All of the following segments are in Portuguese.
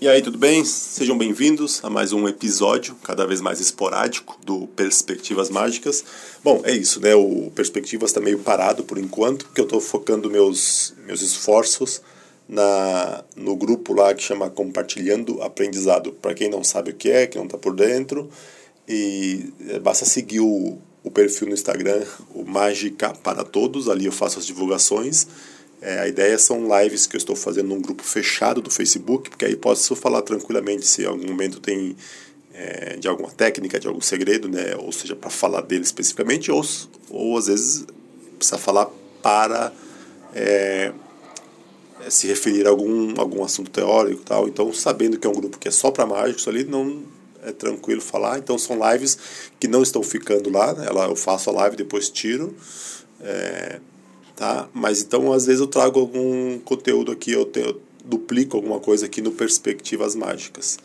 E aí, tudo bem? Sejam bem-vindos a mais um episódio, cada vez mais esporádico, do Perspectivas Mágicas. Bom, é isso, né? O Perspectivas está meio parado por enquanto, porque eu estou focando meus, meus esforços na, no grupo lá que chama Compartilhando Aprendizado. Para quem não sabe o que é, que não está por dentro, e é, basta seguir o, o perfil no Instagram, o Mágica para Todos, ali eu faço as divulgações é, a ideia são lives que eu estou fazendo num grupo fechado do Facebook, porque aí posso falar tranquilamente se em algum momento tem é, de alguma técnica, de algum segredo, né? ou seja, para falar dele especificamente, ou, ou às vezes precisa falar para é, se referir a algum, algum assunto teórico tal. Então, sabendo que é um grupo que é só para mágicos ali, não é tranquilo falar. Então, são lives que não estão ficando lá. Né? Ela, eu faço a live, depois tiro. É, tá? Mas então às vezes eu trago algum conteúdo aqui, eu, te, eu duplico alguma coisa aqui no Perspectivas Mágicas.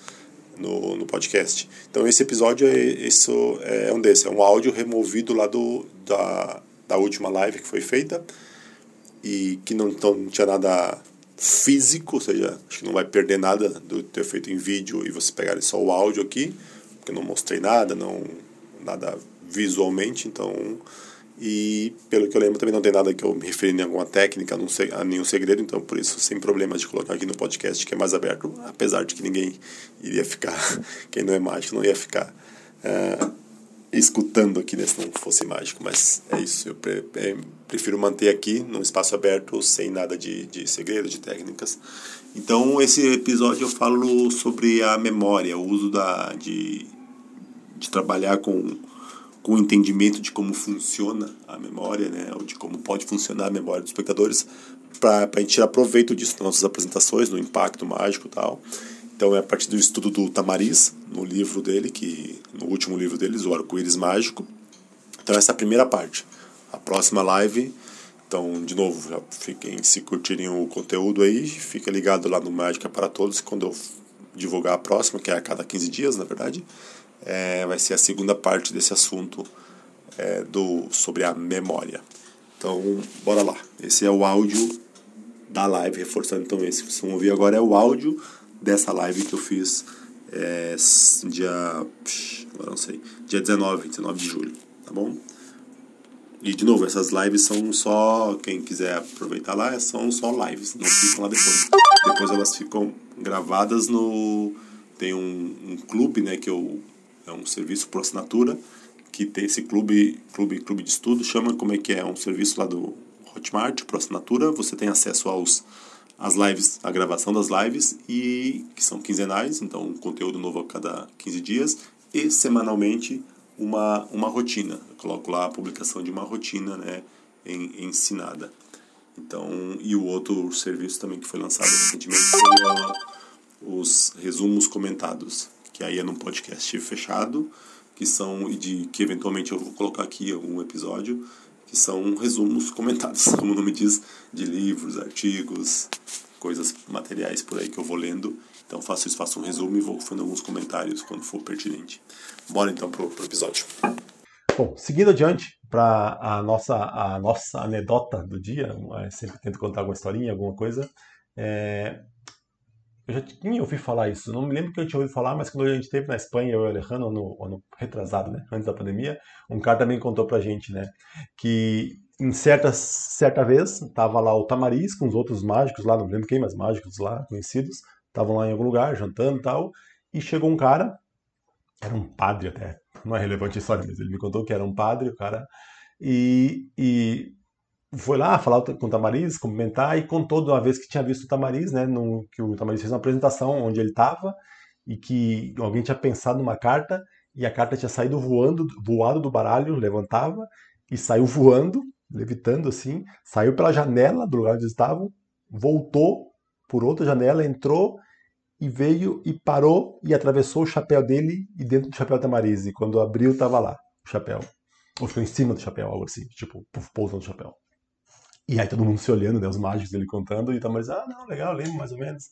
No, no podcast. Então esse episódio é, isso é um desses, é um áudio removido lá do, da, da última live que foi feita e que não, então, não tinha nada físico, ou seja, acho que não vai perder nada do ter feito em vídeo e você pegar só o áudio aqui, porque eu não mostrei nada, não nada visualmente, então e, pelo que eu lembro, também não tem nada que eu me referi a alguma técnica, a nenhum segredo, então por isso, sem problemas de colocar aqui no podcast, que é mais aberto, apesar de que ninguém iria ficar, quem não é mágico, não ia ficar uh, escutando aqui, né, se não fosse mágico, mas é isso, eu pre é, prefiro manter aqui, num espaço aberto, sem nada de, de segredo, de técnicas. Então, esse episódio eu falo sobre a memória, o uso da, de, de trabalhar com com o entendimento de como funciona a memória, né, ou de como pode funcionar a memória dos espectadores, para a gente tirar proveito disso nas nossas apresentações, no impacto mágico e tal. Então é a partir do estudo do Tamariz, no livro dele, que no último livro deles, o Arco-Íris Mágico. Então essa é a primeira parte. A próxima live, então, de novo, já fiquem, se curtirem o conteúdo aí, fica ligado lá no Mágica para Todos, quando eu divulgar a próxima, que é a cada 15 dias, na verdade é, vai ser a segunda parte desse assunto é, do, sobre a memória. Então, bora lá. Esse é o áudio da live, reforçando então esse que vocês vão ouvir agora é o áudio dessa live que eu fiz é, dia. Agora não sei. Dia 19, 19 de julho, tá bom? E de novo, essas lives são só. Quem quiser aproveitar lá, são só lives, não ficam lá depois. Depois elas ficam gravadas no. Tem um, um clube né, que eu é um serviço por assinatura que tem esse clube, clube, clube de estudo, chama como é que é, um serviço lá do Hotmart por assinatura, você tem acesso aos as lives, a gravação das lives e que são quinzenais, então um conteúdo novo a cada 15 dias e semanalmente uma uma rotina. Eu coloco lá a publicação de uma rotina, né, em, ensinada. Então, e o outro serviço também que foi lançado recentemente foi os resumos comentados que aí é num podcast fechado, que são, e de que eventualmente eu vou colocar aqui algum episódio, que são resumos comentados, como o nome diz, de livros, artigos, coisas materiais por aí que eu vou lendo. Então faço isso, faço um resumo e vou fazendo alguns comentários quando for pertinente. Bora então pro, pro episódio. Bom, seguindo adiante para a nossa, a nossa anedota do dia, sempre tento contar alguma historinha, alguma coisa. É, eu já tinha ouvido falar isso, não me lembro que eu tinha ouvido falar, mas quando a gente esteve na Espanha, eu e o Alejandro, ano, ano retrasado, né, antes da pandemia, um cara também contou pra gente, né, que em certa, certa vez tava lá o Tamariz com os outros mágicos lá, não lembro quem, mas mágicos lá, conhecidos, estavam lá em algum lugar, jantando e tal, e chegou um cara, era um padre até, não é relevante a história, mas ele me contou que era um padre, o cara, e, e foi lá falar com o Tamariz, cumprimentar e contou de uma vez que tinha visto o Tamariz, né, no, que o Tamariz fez uma apresentação onde ele estava e que alguém tinha pensado numa carta e a carta tinha saído voando, voado do baralho, levantava e saiu voando, levitando assim, saiu pela janela do lugar onde estavam, voltou por outra janela, entrou e veio e parou e atravessou o chapéu dele e dentro do chapéu Tamariz. E quando abriu, estava lá o chapéu. Ou ficou em cima do chapéu, algo assim, tipo, pousando no chapéu. E aí todo mundo se olhando, né? Os mágicos dele contando, e Tamariz, ah, não, legal, lembro mais ou menos.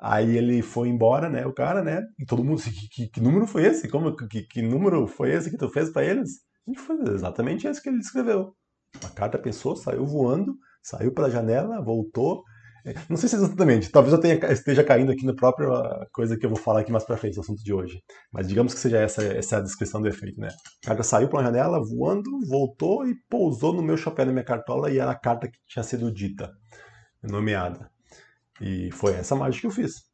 Aí ele foi embora, né? O cara, né? E todo mundo, que, que, que número foi esse? Como, que, que, número foi esse que tu fez para eles? Gente foi exatamente esse que ele escreveu. A carta pensou, saiu voando, saiu pela janela, voltou Não sei se exatamente, talvez eu tenha, esteja caindo aqui na própria coisa que eu vou falar aqui mais pra frente, no assunto de hoje. Mas digamos que seja essa, essa a descrição do efeito, né? A carta saiu pela janela, voando, voltou e pousou no meu chapéu, na minha cartola, e era a carta que tinha sido dita, nomeada. E foi essa mágica que eu fiz.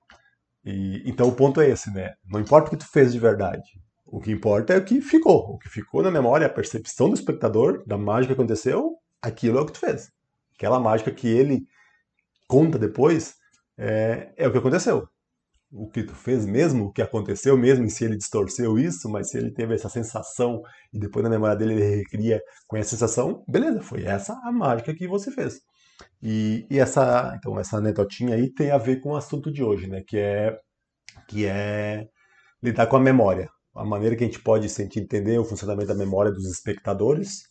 E, então o ponto é esse, né? Não importa o que tu fez de verdade. O que importa é o que ficou. O que ficou na memória, a percepção do espectador da mágica que aconteceu, aquilo é o que tu fez. Aquela mágica que ele conta depois é, é o que aconteceu. O que tu fez mesmo, o que aconteceu mesmo, e se ele distorceu isso, mas se ele teve essa sensação e depois na memória dele ele recria com essa sensação, beleza, foi essa a mágica que você fez. E, e essa, então, essa anedotinha aí tem a ver com o assunto de hoje, né? Que é, que é lidar com a memória. A maneira que a gente pode sentir entender o funcionamento da memória dos espectadores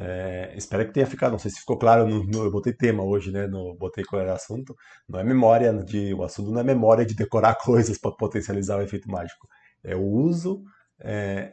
é, espero que tenha ficado, não sei se ficou claro, no, no, eu botei tema hoje, né? No, botei qual era o assunto. Não é memória de. O assunto não é memória de decorar coisas para potencializar o efeito mágico. É o uso, é,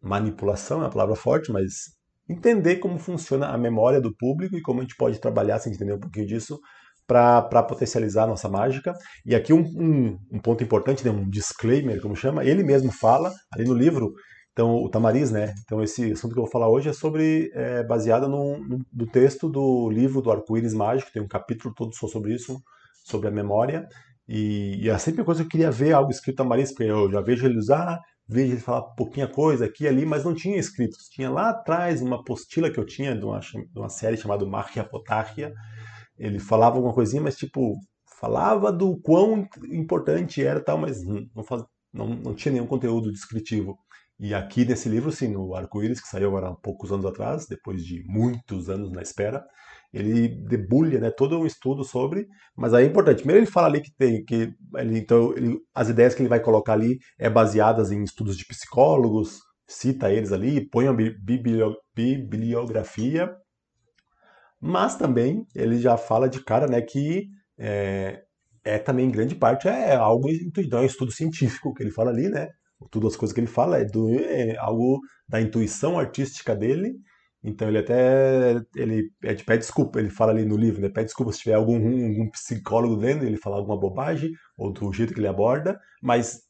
manipulação é a palavra forte, mas entender como funciona a memória do público e como a gente pode trabalhar, se entender um pouquinho disso, para potencializar a nossa mágica. E aqui um, um, um ponto importante, né, um disclaimer, como chama, ele mesmo fala ali no livro então, o Tamariz, né? Então, esse assunto que eu vou falar hoje é sobre, é, baseado no, no, no, texto do livro do Arco-Íris Mágico, tem um capítulo todo só sobre isso, sobre a memória. E, e é sempre uma coisa que eu queria ver algo escrito Tamariz, porque eu já vejo ele usar, vejo ele falar pouquinha coisa aqui e ali, mas não tinha escrito. Tinha lá atrás uma apostila que eu tinha de uma, de uma série chamada Marcia Potarchia. Ele falava alguma coisinha, mas tipo, falava do quão importante era tal, mas não, não, não tinha nenhum conteúdo descritivo. E aqui nesse livro, sim, no Arco-Íris, que saiu agora há poucos anos atrás, depois de muitos anos na espera, ele debulha né, todo um estudo sobre, mas aí é importante. Primeiro ele fala ali que tem que ele, então ele, as ideias que ele vai colocar ali é baseadas em estudos de psicólogos, cita eles ali, põe a bibliografia, mas também ele já fala de cara, né, que é, é também grande parte é algo então é um estudo científico que ele fala ali, né? Tudo as coisas que ele fala é, do, é algo da intuição artística dele. Então ele até ele pede, desculpa, ele fala ali no livro, né? Pede desculpa se tiver algum, algum psicólogo lendo, ele fala alguma bobagem, ou do jeito que ele aborda, mas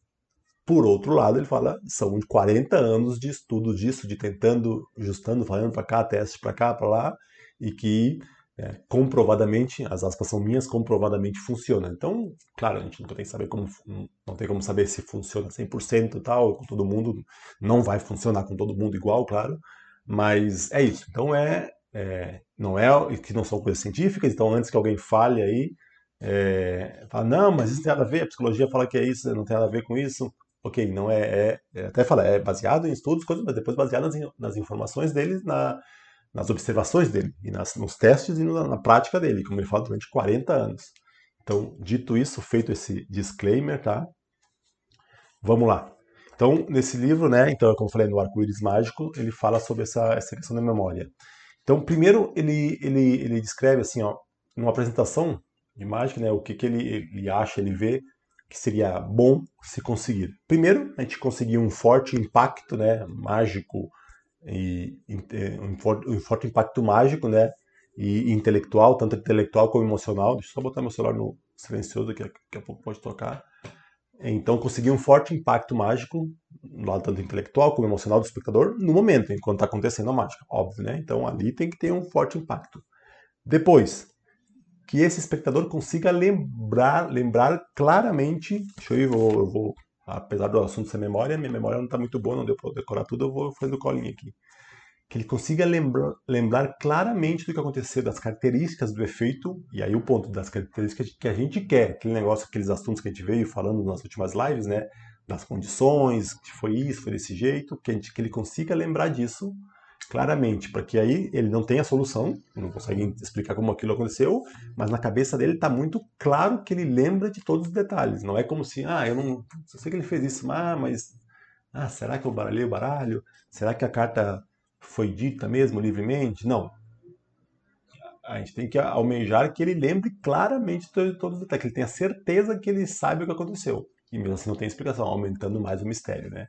por outro lado, ele fala, são 40 anos de estudo disso, de tentando, ajustando, falando para cá, testes para cá, para lá, e que é, comprovadamente, as aspas são minhas, comprovadamente funciona. Então, claro, a gente não tem que saber como, não tem como saber se funciona 100% e tal, com todo mundo, não vai funcionar com todo mundo igual, claro, mas é isso. Então, é, é não é que não são coisas científicas, então antes que alguém fale aí, é, fala, não, mas isso não tem nada a ver, a psicologia fala que é isso, não tem nada a ver com isso, ok, não é, é, é até fala, é baseado em estudos, coisas, mas depois baseado nas, nas informações deles, na, nas observações dele, e nas, nos testes e na, na, prática dele, como ele fala, durante 40 anos. Então, dito isso, feito esse disclaimer, tá? Vamos lá. Então, nesse livro, né, então, como eu falei no Arco-Íris Mágico, ele fala sobre essa, essa questão da memória. Então, primeiro, ele, ele, ele descreve, assim, ó, numa apresentação de mágica, né, o que, que ele, ele acha, ele vê que seria bom se conseguir. Primeiro, a gente conseguir um forte impacto, né, mágico, e, um, forte, impacto mágico, né? E, intelectual, tanto intelectual como emocional. Deixa eu só botar meu celular no silencioso, que daqui a pouco pode tocar. Então, conseguir um forte impacto mágico, no lado tanto intelectual como emocional do espectador, no momento, enquanto está acontecendo a mágica, óbvio, né? Então, ali tem que ter um forte impacto. Depois, que esse espectador consiga lembrar, lembrar claramente. Deixa eu ir, eu vou, eu vou apesar do assunto ser memória, minha memória não está muito boa, não deu para decorar tudo, eu vou fazendo colinha aqui. Que ele consiga lembrar, lembrar claramente do que aconteceu, das características do efeito, e aí o ponto das características que a gente quer, aquele negócio, aqueles assuntos que a gente veio falando nas últimas lives, né? Das condições, que foi isso, foi desse jeito, que, a gente, que ele consiga lembrar disso claramente, para que aí ele não tenha solução, não consegue explicar como aquilo aconteceu, mas na cabeça dele está muito claro que ele lembra de todos os detalhes. Não é como se, ah, eu não, eu sei que ele fez isso, ah, mas ah, será que eu baralhei o baralho? Será que a carta foi dita mesmo livremente? Não. A gente tem que almejar que ele lembre claramente de todos os detalhes, que ele tenha certeza que ele sabe o que aconteceu. E mesmo assim não tem explicação, aumentando mais o mistério, né?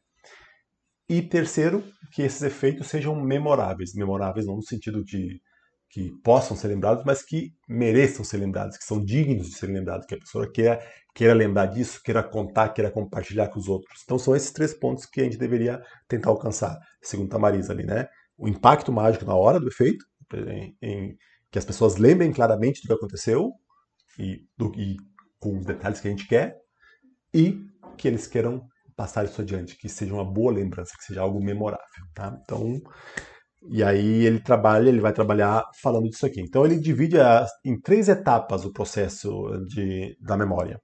E terceiro, que esses efeitos sejam memoráveis. Memoráveis não no sentido de que possam ser lembrados, mas que mereçam ser lembrados, que são dignos de ser lembrados, que a pessoa queira, queira lembrar disso, queira contar, queira compartilhar com os outros. Então são esses três pontos que a gente deveria tentar alcançar, segundo a Marisa ali, né? O impacto mágico na hora do efeito, em, em que as pessoas lembrem claramente do que aconteceu e, do, e com os detalhes que a gente quer, e que eles queiram passar isso adiante, que seja uma boa lembrança, que seja algo memorável, tá? Então, e aí ele trabalha, ele vai trabalhar falando disso aqui. Então ele divide em três etapas o processo de, da memória: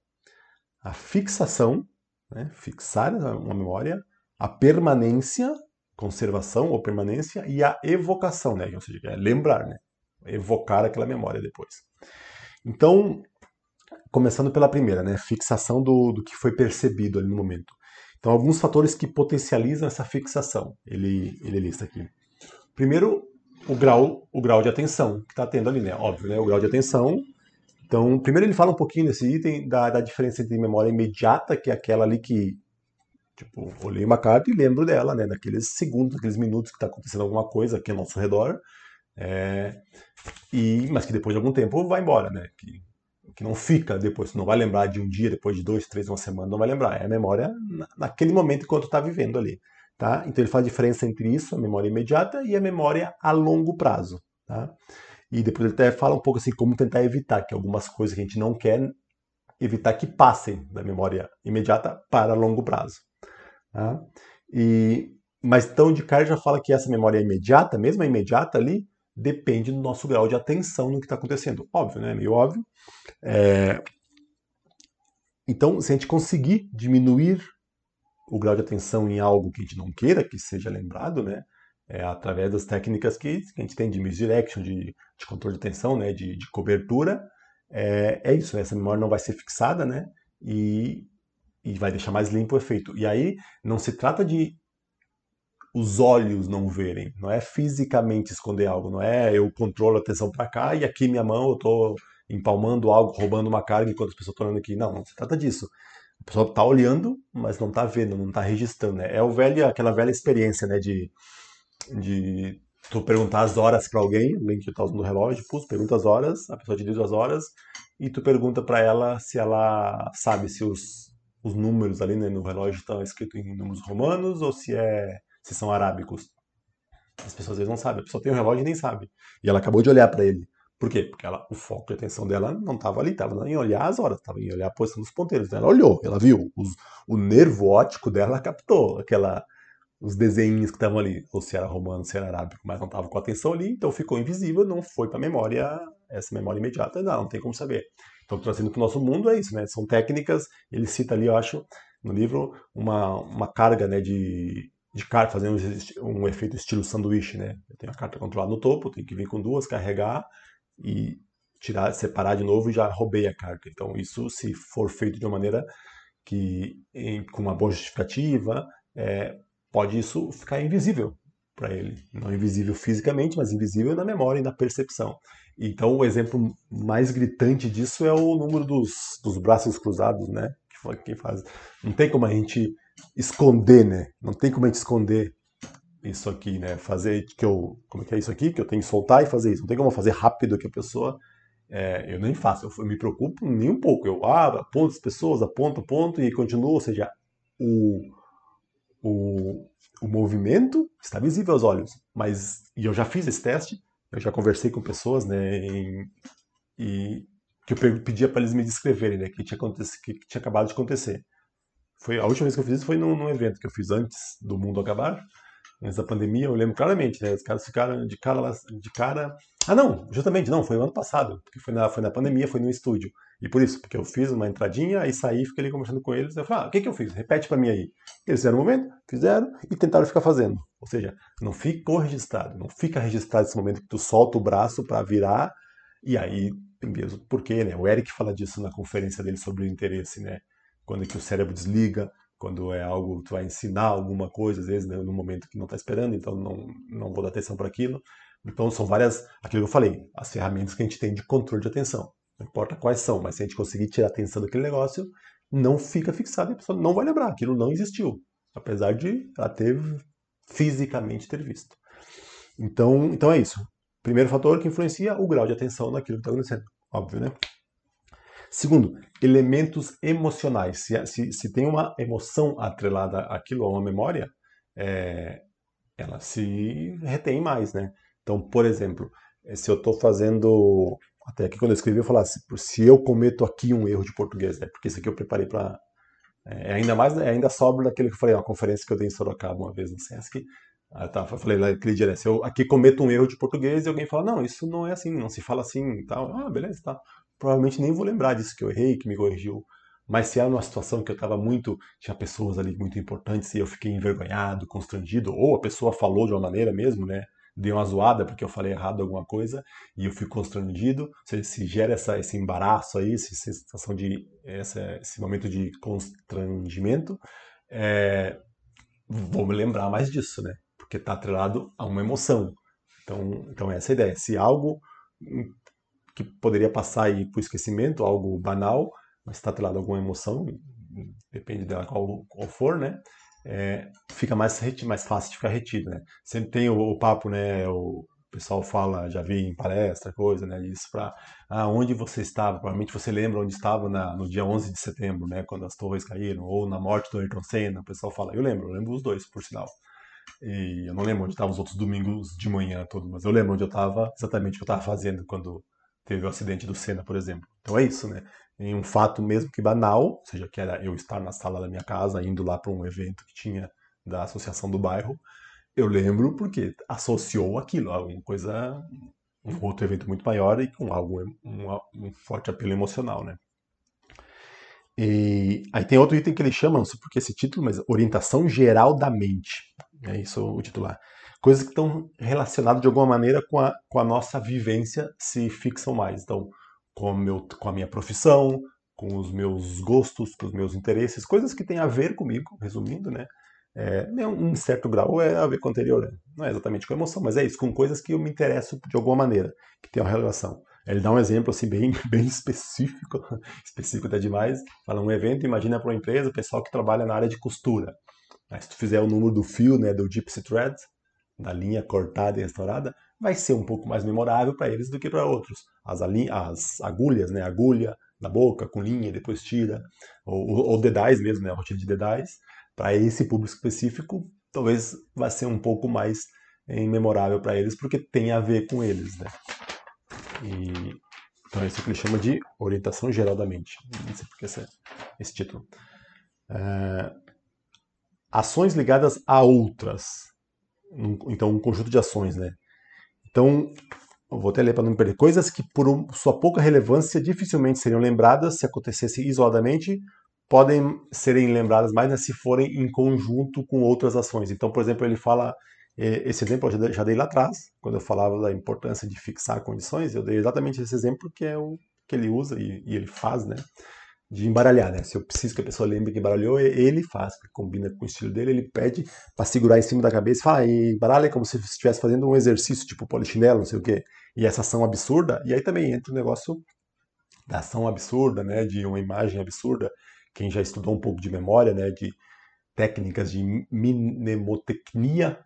a fixação, né, fixar uma memória, a permanência, conservação ou permanência e a evocação, né, ou seja, é lembrar, né, evocar aquela memória depois. Então, começando pela primeira, né, fixação do, do que foi percebido ali no momento. Então, alguns fatores que potencializam essa fixação, ele, ele lista aqui. Primeiro, o grau, o grau de atenção que está tendo ali, né? Óbvio, né? O grau de atenção. Então, primeiro ele fala um pouquinho nesse item da, da diferença entre memória imediata, que é aquela ali que, tipo, olhei uma carta e lembro dela, né? Daqueles segundos, aqueles minutos que está acontecendo alguma coisa aqui ao nosso redor. É, e, mas que depois de algum tempo vai embora, né? Que, que não fica depois, você não vai lembrar de um dia, depois de dois, três, uma semana, não vai lembrar. É a memória naquele momento enquanto está vivendo ali. Tá? Então ele faz a diferença entre isso, a memória imediata, e a memória a longo prazo. Tá? E depois ele até fala um pouco assim como tentar evitar que algumas coisas que a gente não quer evitar que passem da memória imediata para longo prazo. Tá? E, mas então de cara já fala que essa memória imediata, mesmo a imediata ali, depende do nosso grau de atenção no que está acontecendo. Óbvio, né? Meio óbvio. É... Então, se a gente conseguir diminuir o grau de atenção em algo que a gente não queira que seja lembrado, né? É, através das técnicas que, que, a gente tem de misdirection, de, de controle de atenção, né? De, de cobertura. É, é isso, né? essa memória não vai ser fixada, né? E, e vai deixar mais limpo o efeito. E aí não se trata de os olhos não verem, não é fisicamente esconder algo, não é eu controlo a atenção para cá e aqui minha mão eu estou empalmando algo, roubando uma carga enquanto as pessoas estão olhando aqui. Não, não se trata disso. A pessoa está olhando, mas não está vendo, não está registrando. Né? É o velho, aquela velha experiência né, de, de tu perguntar as horas para alguém, alguém que está usando o relógio, pus, pergunta as horas, a pessoa te diz as horas, e tu pergunta para ela se ela sabe se os, os números ali né, no relógio estão escritos em números romanos ou se, é, se são arábicos. As pessoas às vezes não sabem, a pessoa tem um relógio e nem sabe. E ela acabou de olhar para ele. Por quê? Porque ela, o foco de atenção dela não estava ali, estava em olhar as horas, estava em olhar a posição dos ponteiros. Ela olhou, ela viu, os, o nervo óptico dela captou aquela, os desenhos que estavam ali, ou se era romano, se era arábico, mas não estava com atenção ali, então ficou invisível, não foi para a memória, essa memória imediata, não, não tem como saber. Então, trazendo para o nosso mundo é isso, né? São técnicas, ele cita ali, eu acho, no livro, uma, uma carga né, de, de carta, fazendo um, efeito estilo sanduíche, né? Eu tenho a carta controlada no topo, tem que vir com duas, carregar, e tirar, separar de novo e já roubei a carta. Então isso, se for feito de uma maneira que em, com uma boa justificativa, é, pode isso ficar invisível para ele, não invisível fisicamente, mas invisível na memória e na percepção. Então o exemplo mais gritante disso é o número dos, dos braços cruzados, né? Que faz, não tem como a gente esconder, né? Não tem como a gente esconder isso aqui, né? Fazer que eu. Como é que é isso aqui? Que eu tenho que soltar e fazer isso. Não tem como fazer rápido que a pessoa. É, eu nem faço, eu me preocupo nem um pouco. Eu abro, aponto as pessoas, aponto, aponto e continuo. Ou seja, o, o, o movimento está visível aos olhos. Mas. E eu já fiz esse teste, eu já conversei com pessoas, né? Em, e que eu pedia para eles me descreverem, né? Que tinha, que tinha acabado de acontecer. Foi, a última vez que eu fiz isso foi num, num evento que eu fiz antes do mundo acabar antes da pandemia, eu lembro claramente, né? Os caras ficaram de cara, de cara. Ah, não, justamente, não, foi ano passado, porque foi na, foi na pandemia, foi no estúdio. E por isso, porque eu fiz uma entradinha, aí saí, fiquei ali conversando com eles, eu falei, ah, o que, que eu fiz? Repete para mim aí. Eles fizeram um momento, fizeram e tentaram ficar fazendo. Ou seja, não ficou registrado, não fica registrado esse momento que tu solta o braço para virar, e aí tem mesmo porquê, né? O Eric fala disso na conferência dele sobre o interesse, né? Quando é que o cérebro desliga, quando é algo que tu vai ensinar alguma coisa, às vezes né, no momento que não está esperando, então não, não vou dar atenção para aquilo. Então são várias, aquilo que eu falei, as ferramentas que a gente tem de controle de atenção. Não importa quais são, mas se a gente conseguir tirar a atenção daquele negócio, não fica fixado e a pessoa não vai lembrar, aquilo não existiu, apesar de ela ter fisicamente ter visto. Então, então é isso. primeiro fator que influencia o grau de atenção naquilo que está acontecendo. Óbvio, né? Segundo, elementos emocionais. Se, se, se tem uma emoção atrelada àquilo, a uma memória, é, ela se retém mais, né? Então, por exemplo, se eu estou fazendo. Até aqui quando eu escrevi, eu falava assim, se eu cometo aqui um erro de português, né? Porque isso aqui eu preparei para. É, ainda mais, é, ainda sobra daquele que eu falei, uma conferência que eu dei em Sorocaba uma vez no Sesc. Tá, eu falei naquele dia, né, se eu aqui cometo um erro de português e alguém fala, não, isso não é assim, não se fala assim e tal. Ah, beleza, tá provavelmente nem vou lembrar disso que eu errei, que me corrigiu. Mas se era numa situação que eu estava muito, tinha pessoas ali muito importantes e eu fiquei envergonhado, constrangido, ou a pessoa falou de uma maneira mesmo, né? Deu uma zoada porque eu falei errado alguma coisa e eu fui constrangido. Se, se gera essa, esse embaraço aí, essa sensação de, essa, esse momento de constrangimento, é, vou me lembrar mais disso, né? Porque está atrelado a uma emoção. Então, então essa é a ideia. Se algo que poderia passar aí por esquecimento, algo banal, mas está atrelado a alguma emoção, depende dela qual, qual for, né? É, fica mais, mais fácil de ficar retido, né? Sempre tem o, o, papo, né? O pessoal fala, já vi em palestra, coisa, né? Isso para ah, onde você estava, provavelmente você lembra onde estava na, no dia 11 de setembro, né? Quando as torres caíram, ou na morte do Ayrton Senna, o pessoal fala, eu lembro, eu lembro os dois, por sinal. E eu não lembro onde estavam os outros domingos de manhã todo, mas eu lembro onde eu estava, exatamente o que eu estava fazendo quando teve o acidente do Senna, por exemplo. Então é isso, né? Em um fato mesmo que banal, ou seja, que era eu estar na sala da minha casa, indo lá para um evento que tinha da associação do bairro, eu lembro porque associou aquilo a uma coisa, um outro evento muito maior e com algo, um, um forte apelo emocional, né? E aí tem outro item que ele chama, não sei por que esse título, mas orientação geral da mente. É isso o titular coisas que estão relacionadas de alguma maneira com a, com a nossa vivência se fixam mais. Então, com, meu, com a minha profissão, com os meus gostos, com os meus interesses, coisas que têm a ver comigo, resumindo, né? É, um certo grau é a ver com o anterior, né? não é exatamente com emoção, mas é isso, com coisas que eu me interesso de alguma maneira, que tem uma relação. Ele dá um exemplo assim bem, bem específico, específico até demais. Fala um evento, imagina para uma empresa, o pessoal que trabalha na área de costura. Se tu fizer o número do fio, né, do Gypsy Thread, da linha cortada e restaurada, vai ser um pouco mais memorável para eles do que para outros. As, as agulhas, né, agulha na boca com linha, depois tira, ou, ou dedais mesmo, né, a rotina de dedais, para esse público específico, talvez vai ser um pouco mais eh, memorável para eles, porque tem a ver com eles, né. E, então é isso que ele chama de orientação geral da mente. Não sei porque esse, esse título. É, ações ligadas a outras então um conjunto de ações, né? Então, vou até ler para não me perder. Coisas que, por sua pouca relevância, dificilmente seriam lembradas se acontecesse isoladamente, podem serem lembradas mais né, se forem em conjunto com outras ações. Então, por exemplo, ele fala, é, esse exemplo eu já dei lá atrás, quando eu falava da importância de fixar condições, eu dei exatamente esse exemplo que é o que ele usa e, e ele faz, né? De embaralhar, né? Se eu preciso que a pessoa lembre que embaralhou, ele faz, combina com o estilo dele, ele pede para segurar em cima da cabeça e fala, ah, embaralha como se estivesse fazendo um exercício, tipo polichinelo, não sei o quê. E essa ação absurda, e aí também entra o negócio da ação absurda, né? De uma imagem absurda. Quem já estudou um pouco de memória, né? De técnicas de mnemotecnia,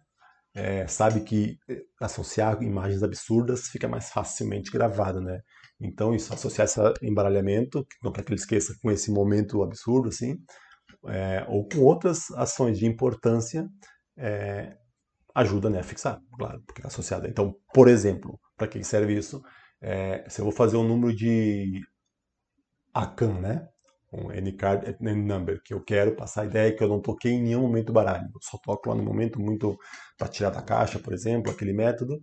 é, sabe que eh, associar imagens absurdas fica mais facilmente gravado, né? Então, isso, associar esse embaralhamento, não para que ele esqueça com esse momento absurdo, assim, é, ou com outras ações de importância, é, ajuda né, a fixar, claro, porque está associada. Então, por exemplo, para que serve isso? É, se eu vou fazer um número de ACAN, né? Um N-card N-number, que eu quero passar a ideia que eu não toquei em nenhum momento do baralho. Eu só toco lá no momento muito para tirar da caixa, por exemplo, aquele método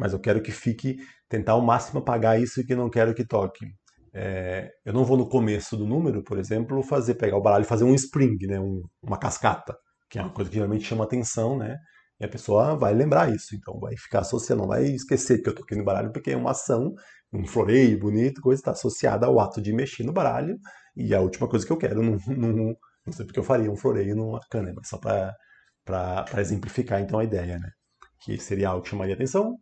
mas eu quero que fique, tentar ao máximo apagar isso que não quero que toque. É, eu não vou no começo do número, por exemplo, fazer pegar o baralho e fazer um spring, né, um, uma cascata, que é uma coisa que geralmente chama atenção, né? E a pessoa vai lembrar isso, então vai ficar associando, não vai esquecer que eu toquei no baralho, porque é uma ação, um floreio bonito, coisa está associada ao ato de mexer no baralho, e a última coisa que eu quero, não, não, não sei porque eu faria um floreio numa cana, mas só para exemplificar então a ideia, né? Que seria algo que chamaria atenção,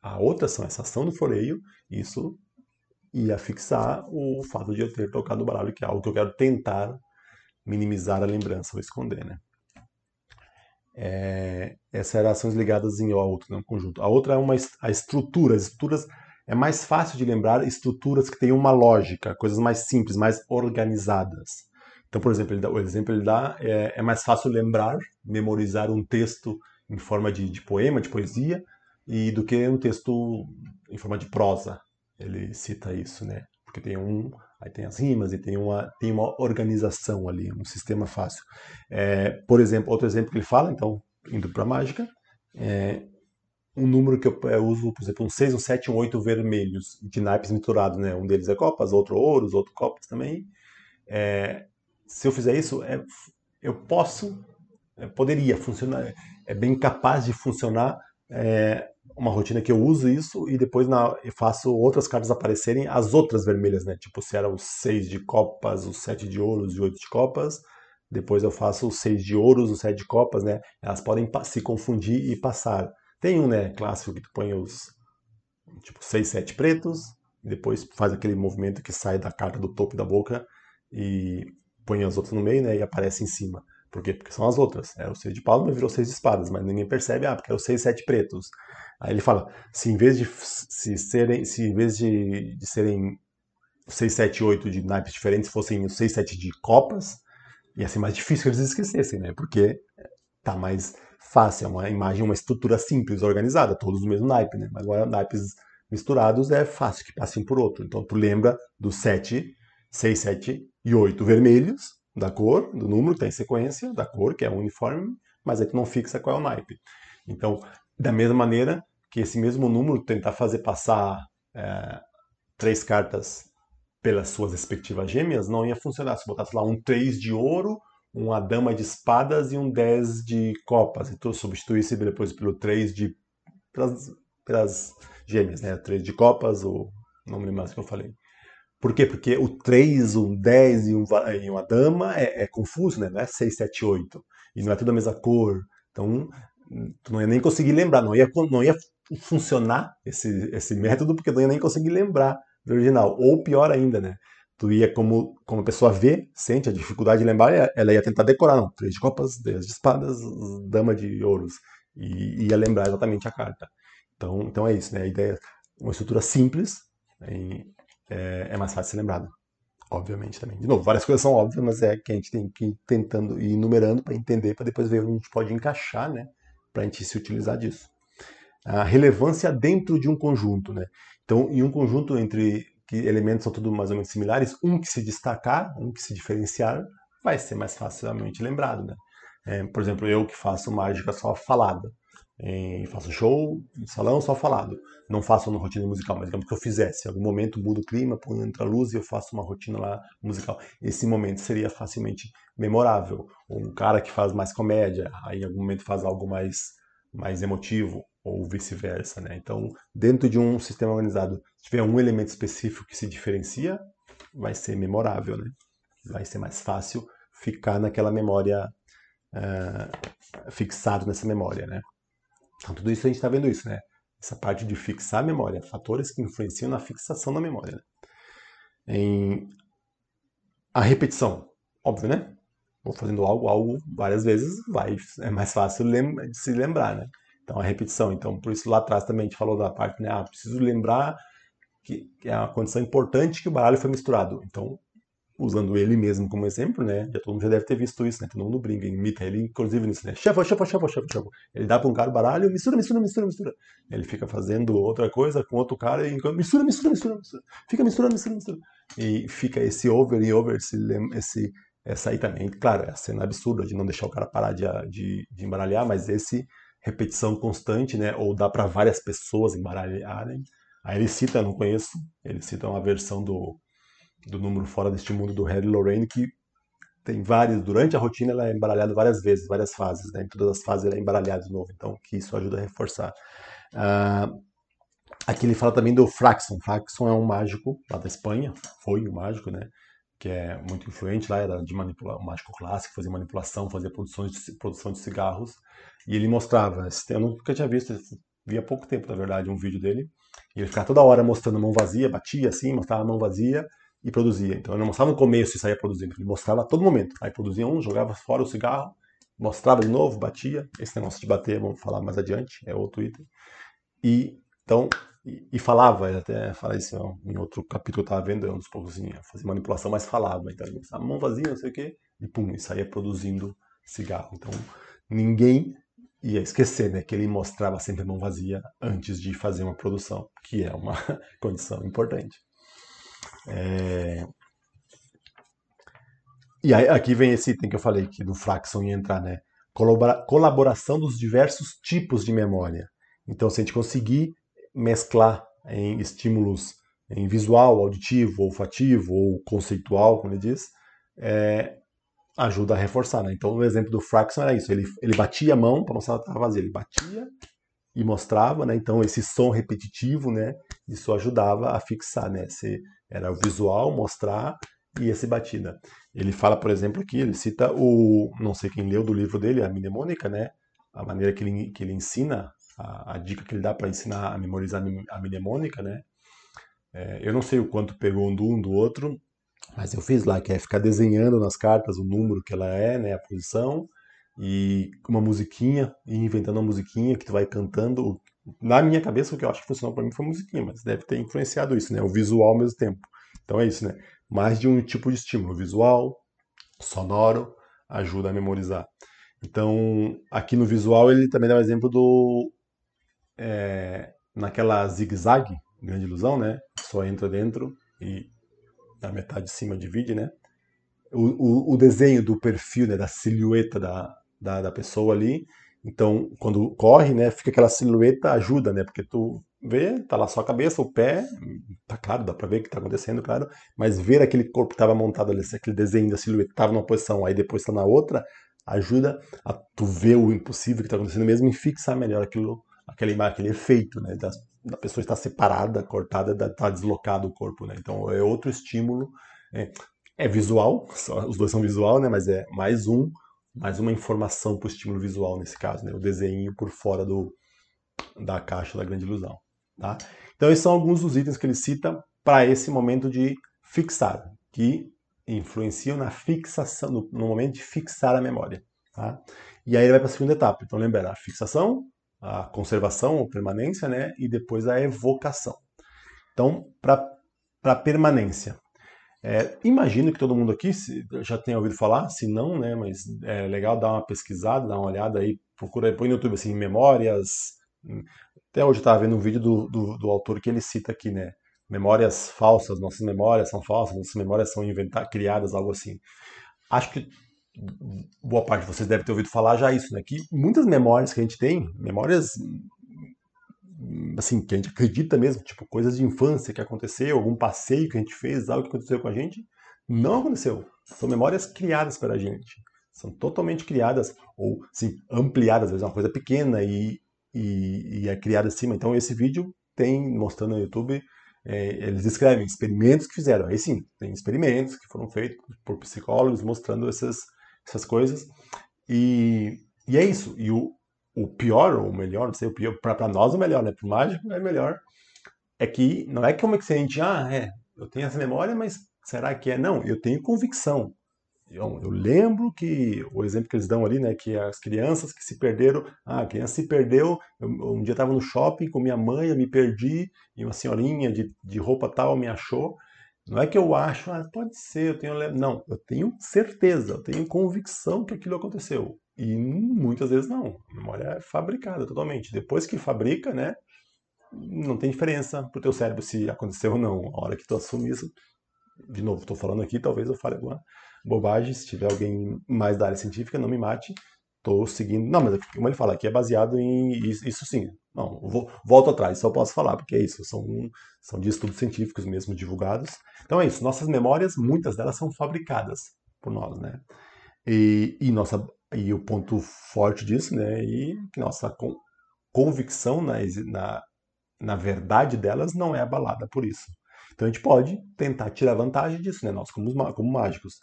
a outra ação, essa ação do floreio, isso ia fixar o fato de eu ter tocado o baralho, que é algo que eu quero tentar minimizar a lembrança ou esconder, né? É, essas relações ligadas em a outra, né, um conjunto. A outra é uma, a estrutura. As estruturas é mais fácil de lembrar estruturas que têm uma lógica, coisas mais simples, mais organizadas. Então, por exemplo, dá, o exemplo ele dá é, é, mais fácil lembrar, memorizar um texto em forma de, de poema, de poesia, e do que um texto em forma de prosa. Ele cita isso, né? Porque tem um, aí tem as rimas e tem uma, tem uma organização ali, um sistema fácil. É, por exemplo, outro exemplo que ele fala, então, indo para a mágica, é, um número que eu, eu, uso, por exemplo, um 6, um 7, um 8 vermelhos, de naipes misturados, né? Um deles é copas, outro ouros, outro copas também. É, se eu fizer isso, é, eu posso, é, poderia funcionar, é bem capaz de funcionar é, uma rotina que eu uso isso e depois na, eu faço outras cartas aparecerem, as outras vermelhas, né? Tipo, se era o 6 de copas, o 7 de ouros e o 8 de copas, depois eu faço o 6 de ouros, o 7 de copas, né? Elas podem se confundir e passar. Tem um, né, clássico que tu põe os tipo 6, 7 pretos, depois faz aquele movimento que sai da carta do topo da boca e põe as outras no meio, né, e aparece em cima. Por quê? Porque são as outras. É o 6 de palma virou 6 de espadas, mas ninguém percebe, ah, porque é o 6, 7 pretos. Aí ele fala, se em vez de se serem, se em vez de, de serem 6, 7 8 de naipes diferentes, fossem os 6, 7 de copas, ia ser mais difícil que eles esquecessem, né? Porque tá mais fácil, é uma imagem, uma estrutura simples, organizada, todos do mesmo naipe, né? Mas agora naipes misturados é fácil que passem por outro. Então tu lembra dos 7, 6, 7 e 8 vermelhos, da cor, do número que tem sequência, da cor, que é uniforme, mas aí tu não fixa qual é o naipe. Então, da mesma maneira que esse mesmo número tentar fazer passar é, três cartas pelas suas respectivas gêmeas não ia funcionar. Se botasse lá um 3 de ouro, uma dama de espadas e um 10 de copas. Então substituísse depois pelo 3 de. pelas, pelas gêmeas, né? 3 de copas, ou não me lembro mais que eu falei. Por quê? Porque o 3, um 10 e, um, e uma dama é, é, confuso, né? Não é 6, 7, 8. E não é tudo a mesma cor. Então, tu não ia nem conseguir lembrar, não ia, não ia funcionar esse, esse método, porque não ia nem conseguir lembrar do original. Ou pior ainda, né? Tu ia, como, como a pessoa vê, sente a dificuldade de lembrar, ela ia tentar decorar, não. Três de copas, dez de espadas, dama de ouros. E ia lembrar exatamente a carta. Então, então é isso, né? A ideia, uma estrutura simples, é, é mais fácil de ser lembrada. Obviamente também. De novo, várias coisas são óbvias, mas é que a gente tem que ir tentando ir numerando para entender, para depois ver onde a gente pode encaixar, né? Para a gente se utilizar disso. A relevância dentro de um conjunto, né? Então, em um conjunto entre que elementos são tudo mais ou menos similares, um que se destacar, um que se diferenciar, vai ser mais facilmente lembrado, né? É, por exemplo, eu que faço mágica só falada. E faço show salão só falado. Não faço uma rotina musical, mas digamos que eu fizesse. Em algum momento mudo o clima, põe entra a luz e eu faço uma rotina lá musical. Esse momento seria facilmente memorável. Ou um cara que faz mais comédia, aí em algum momento faz algo mais, mais emotivo, ou vice-versa. Né? Então, dentro de um sistema organizado, se tiver um elemento específico que se diferencia, vai ser memorável. Né? Vai ser mais fácil ficar naquela memória, uh, fixado nessa memória. Né? Então, tudo isso a gente está vendo isso, né? Essa parte de fixar a memória, fatores que influenciam na fixação da memória. Né? Em... A repetição, óbvio, né? Vou fazendo algo, algo várias vezes, vai, é mais fácil de se lembrar, né? Então, a repetição. Então, por isso lá atrás também a gente falou da parte, né? Ah, preciso lembrar que, é uma condição importante que o baralho foi misturado. Então, usando ele mesmo como exemplo, né? Já todo mundo já deve ter visto isso, né? Todo mundo brinca, imita ele, inclusive nisso, né? Chefa, chefa, chefa, chefa, chefa. Ele dá para um cara o baralho, mistura, mistura, mistura, mistura. Ele fica fazendo outra coisa com outro cara e mistura, mistura, mistura, mistura. Fica misturando, mistura, mistura. E fica esse over e over, esse, esse essa aí também, claro, é a cena absurda de não deixar o cara parar de, de, de embaralhar, mas esse repetição constante, né? Ou dá para várias pessoas embaralharem. Aí ele cita, não conheço, ele cita uma versão do do número Fora deste Mundo do Harry Lorraine, que tem vários, durante a rotina ela é embaralhada várias vezes, várias fases, né? em todas as fases ela é embaralhada de novo, então que isso ajuda a reforçar. Uh, aqui ele fala também do Fraxon, Fraxon é um mágico lá da Espanha, foi um mágico, né? que é muito influente lá, era de manipulação, um mágico clássico, fazia manipulação, fazia produção de, produção de cigarros, e ele mostrava, eu nunca tinha visto, vi há pouco tempo, na verdade, um vídeo dele, e ele ficava toda hora mostrando a mão vazia, batia assim, mostrava a mão vazia, e produzia. Então ele não mostrava no começo e saía produzindo, ele mostrava a todo momento. Aí produzia um, jogava fora o cigarro mostrava de novo, batia. Esse negócio de bater, vamos falar mais adiante, é outro item. E então e, e falava, ele até fala isso em outro capítulo que eu estava vendo, é um dos poucos assim, fazer manipulação, mas falava. Então ele a mão vazia, não sei o quê, e pum, e saía produzindo cigarro. Então ninguém ia esquecer, né, que ele mostrava sempre a mão vazia antes de fazer uma produção, que é uma condição importante. É... E aí, aqui vem esse item que eu falei que do Fraxon ia entrar, né? Colabora colaboração dos diversos tipos de memória. Então, se a gente conseguir mesclar em estímulos em visual, auditivo, olfativo ou conceitual, como ele diz, é, ajuda a reforçar. Né? Então, o exemplo do Fraxon era isso: ele, ele batia a mão para mostrar que estava vazia, ele batia e mostrava, né? Então, esse som repetitivo, né? Isso ajudava a fixar, né? Se era o visual, mostrar e esse batida. Ele fala, por exemplo, aqui, ele cita o, não sei quem leu do livro dele, a mnemônica, né? A maneira que ele, que ele ensina, a, a dica que ele dá para ensinar a memorizar a mnemônica, né? É, eu não sei o quanto pegou um do um do outro, mas eu fiz lá, que é ficar desenhando nas cartas o número que ela é, né? A posição, e uma musiquinha, e inventando uma musiquinha que tu vai cantando. Na minha cabeça, o que eu acho que funcionou para mim foi musiquinha, mas deve ter influenciado isso, né? O visual ao mesmo tempo. Então é isso, né? mais de um tipo de estímulo visual, sonoro, ajuda a memorizar. Então, aqui no visual, ele também dá um exemplo do. É, naquela zigue-zague, grande ilusão, né? Só entra dentro e metade de cima divide, né? O, o, o desenho do perfil, né, da silhueta da, da, da, pessoa ali. Então, quando corre, né, fica aquela silhueta, ajuda, né? Porque tu vê, tá lá só a cabeça, o pé, tá claro, dá pra ver o que tá acontecendo, claro, mas ver aquele corpo que tava montado ali, aquele desenho da silhueta tava numa posição, aí depois tá na outra, ajuda a tu ver o impossível que tá acontecendo mesmo e fixar melhor aquilo, aquele, aquele efeito, né, da, da pessoa estar separada, cortada, da, tá deslocado o corpo, né, então é outro estímulo, é, é visual, só, os dois são visual, né, mas é mais um, mais uma informação pro estímulo visual nesse caso, né, o desenho por fora do, da caixa da grande ilusão. Tá? Então, esses são alguns dos itens que ele cita para esse momento de fixar, que influenciam na fixação, no, no momento de fixar a memória. Tá? E aí ele vai para a segunda etapa. Então, lembra a fixação, a conservação ou permanência, né? e depois a evocação. Então, para permanência. É, imagino que todo mundo aqui já tenha ouvido falar, se não, né, mas é legal dar uma pesquisada, dar uma olhada aí, procura, põe no YouTube assim, memórias, até hoje eu estava vendo um vídeo do, do, do, autor que ele cita aqui, né? Memórias falsas, nossas memórias são falsas, nossas memórias são inventadas, criadas, algo assim. Acho que boa parte de vocês deve ter ouvido falar já isso, né? Que muitas memórias que a gente tem, memórias assim, que a gente acredita mesmo, tipo coisas de infância que aconteceu, algum passeio que a gente fez, algo que aconteceu com a gente, não aconteceu. São memórias criadas pela gente. São totalmente criadas, ou sim, ampliadas, às vezes é uma coisa pequena e e, e é criado acima. Então esse vídeo tem mostrando no YouTube, é, eles descrevem experimentos que fizeram. Aí sim, tem experimentos que foram feitos por psicólogos mostrando essas, essas coisas. E, e é isso. E o, o pior, ou o melhor, não sei, o pior, para nós o melhor, né? Para o mágico é melhor. É que não é como é que a gente, ah, é, eu tenho essa memória, mas será que é? Não, eu tenho convicção. Eu, eu, lembro que o exemplo que eles dão ali, né, que as crianças que se perderam, ah, a criança se perdeu, eu, um dia estava no shopping com minha mãe, eu me perdi, e uma senhorinha de, de roupa tal me achou. Não é que eu acho, ah, pode ser, eu tenho. Não, eu tenho certeza, eu tenho convicção que aquilo aconteceu. E muitas vezes não. A memória é fabricada totalmente. Depois que fabrica, né, não tem diferença pro teu cérebro se aconteceu ou não. A hora que tu assume isso, de novo, estou falando aqui, talvez eu fale alguma bobagem. Se tiver alguém mais da área científica, não me mate. Estou seguindo. Não, mas como ele fala, aqui é baseado em isso sim. Não, vou, volto atrás, só posso falar, porque é isso, são, são de estudos científicos mesmo divulgados. Então é isso, nossas memórias, muitas delas são fabricadas por nós, né? E, e, nossa, e o ponto forte disso, né? E que nossa convicção na, na, na verdade delas não é abalada por isso. Então a gente pode tentar tirar vantagem disso, né? Nós como, como mágicos.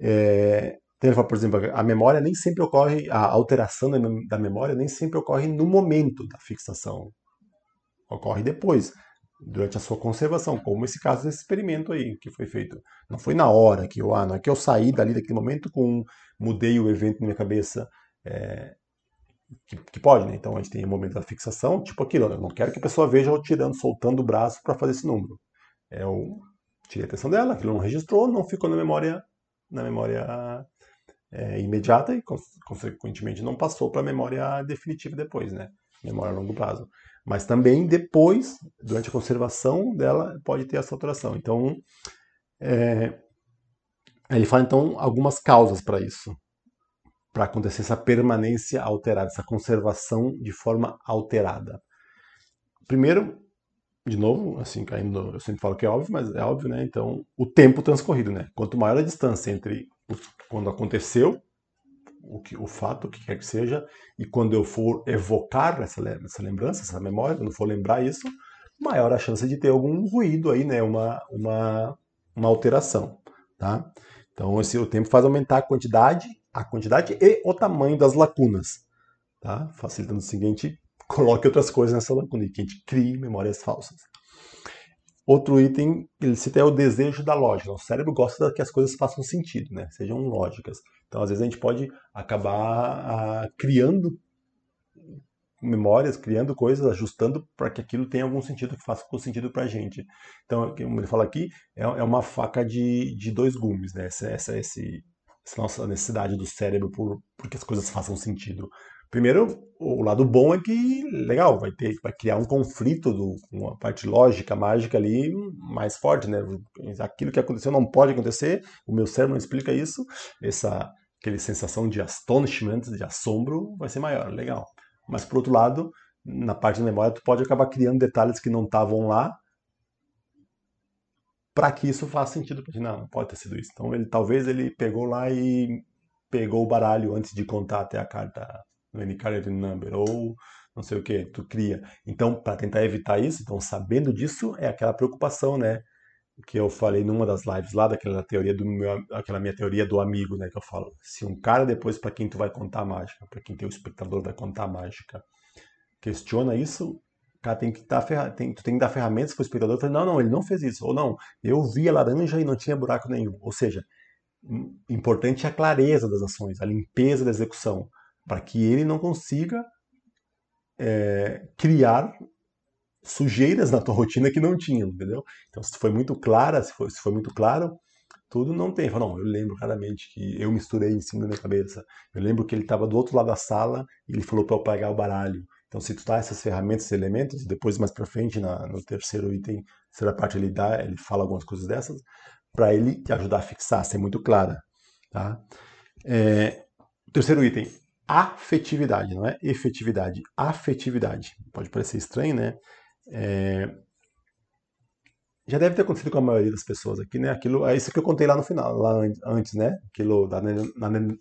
É, então, por exemplo, a memória nem sempre ocorre, a alteração da memória nem sempre ocorre no momento da fixação. Ocorre depois, durante a sua conservação, como esse caso desse experimento aí que foi feito. Não foi na hora que eu, ah, não é que eu saí dali daquele momento com mudei o evento na minha cabeça é, que, que, pode, né? Então a gente tem o momento da fixação, tipo aquilo, eu não quero que a pessoa veja eu tirando, soltando o braço para fazer esse número. É o tirei a atenção dela, aquilo não registrou, não ficou na memória na memória é, imediata e consequentemente não passou para a memória definitiva depois, né? Memória a longo prazo. Mas também depois, durante a conservação dela, pode ter essa alteração. Então, é, ele fala então algumas causas para isso para acontecer essa permanência alterada, essa conservação de forma alterada. Primeiro, de novo, assim, caindo, eu sempre falo que é óbvio, mas é óbvio, né? Então, o tempo transcorrido, né? Quanto maior a distância entre quando aconteceu o, que, o fato, o que quer que seja, e quando eu for evocar essa, essa lembrança, essa memória, quando for lembrar isso, maior a chance de ter algum ruído aí, né? Uma, uma, uma alteração, tá? Então, esse, o tempo faz aumentar a quantidade a quantidade e o tamanho das lacunas. Tá? Facilitando o seguinte, coloque outras coisas nessa lacuna e que a gente crie memórias falsas. Outro item, ele cita é o desejo da lógica. O cérebro gosta que as coisas façam sentido, né? sejam lógicas. Então, às vezes, a gente pode acabar ah, criando memórias, criando coisas, ajustando para que aquilo tenha algum sentido, que faça sentido para a gente. Então, como ele fala aqui, é, é uma faca de, de dois gumes, né? Essa, essa, esse, essa nossa necessidade do cérebro por, por que as coisas façam sentido. Primeiro, o lado bom é que, legal, vai ter, vai criar um conflito do, uma parte lógica, mágica ali mais forte, né? Aquilo que aconteceu não pode acontecer, o meu cérebro não explica isso, essa aquela sensação de astonishment, de assombro, vai ser maior, legal. Mas por outro lado, na parte da memória, tu pode acabar criando detalhes que não estavam lá para que isso faça sentido para Não, não pode ter sido isso. Então ele talvez ele pegou lá e pegou o baralho antes de contar até a carta Any Number ou não sei o que, tu cria. Então, para tentar evitar isso, então sabendo disso é aquela preocupação, né? Que eu falei numa das lives lá daquela teoria do meu, aquela minha teoria do amigo, né, que eu falo. Se um cara depois para quem tu vai contar a mágica, para quem tem o espectador vai contar a mágica, questiona isso, cara tem que dar tem, tu tem que dar ferramentas para o espectador. Falei, não, não, ele não fez isso. Ou não, eu vi a laranja e não tinha buraco nenhum. Ou seja, importante é a clareza das ações, a limpeza da execução, para que ele não consiga é, criar sujeiras na tua rotina que não tinham, entendeu? Então, se foi muito clara, se foi, se foi muito claro, tudo não tem. Não, eu lembro claramente que eu misturei em cima da minha cabeça. Eu lembro que ele estava do outro lado da sala e ele falou para eu pegar o baralho. Então, se tu dá essas ferramentas e elementos, depois mais para frente, na, no terceiro item, terceira parte, ele dá, ele fala algumas coisas dessas, para ele te ajudar a fixar, ser muito clara. Tá? É, terceiro item, afetividade, não é efetividade, afetividade. Pode parecer estranho, né? É, já deve ter acontecido com a maioria das pessoas aqui, né? Aquilo, é isso que eu contei lá no final, lá antes, né? Aquilo da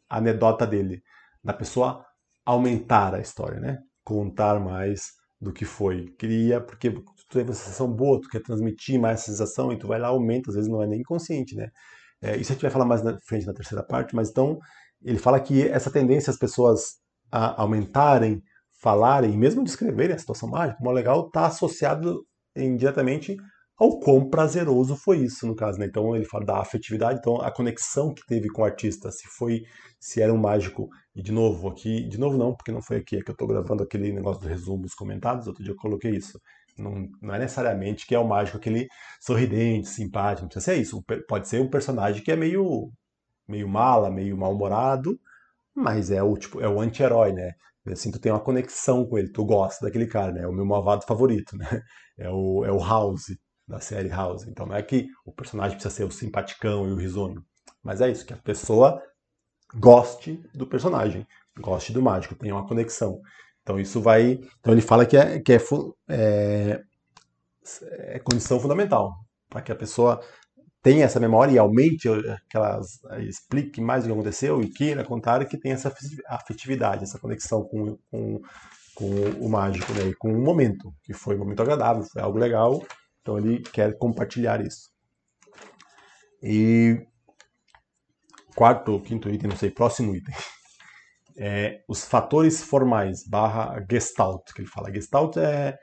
anedota dele, da pessoa aumentar a história, né? contar mais do que foi. Queria, porque tu teve uma sensação boa, tu quer transmitir mais essa sensação e tu vai lá, aumenta, às vezes não é nem consciente, né? É, isso a gente vai falar mais na frente na terceira parte, mas então ele fala que essa tendência as pessoas a aumentarem, falarem, mesmo descreverem a situação mágica, como legal, está associado indiretamente ao quão prazeroso foi isso, no caso, né? Então ele fala da afetividade, então a conexão que teve com o artista, se foi, se era um mágico, e de novo aqui, de novo não, porque não foi aqui, é que eu estou gravando aquele negócio do resumo dos comentários, outro dia eu coloquei isso. Não, não é necessariamente que é o mágico aquele sorridente, simpático, não precisa ser isso. Pode ser um personagem que é meio, meio mala, meio mal-humorado, mas é o tipo, é o anti-herói, né? Assim, tu tem uma conexão com ele, tu gosta daquele cara, né? É o meu malvado favorito, né? É o, é o House, da série House. Então não é que o personagem precisa ser o simpaticão e o risonho, mas é isso, que a pessoa goste do personagem, goste do mágico, tenha uma conexão. Então isso vai. Então ele fala que é, que é, é, é condição fundamental para que a pessoa tenha essa memória e aumente aquelas explique mais o que aconteceu e queira contar que tenha essa afetividade, essa conexão com, com, com o mágico, né? E com o momento que foi um momento agradável, foi algo legal então ele quer compartilhar isso. E quarto ou quinto item, não sei, próximo item. É, os fatores formais barra gestalt, que ele fala. Gestalt é,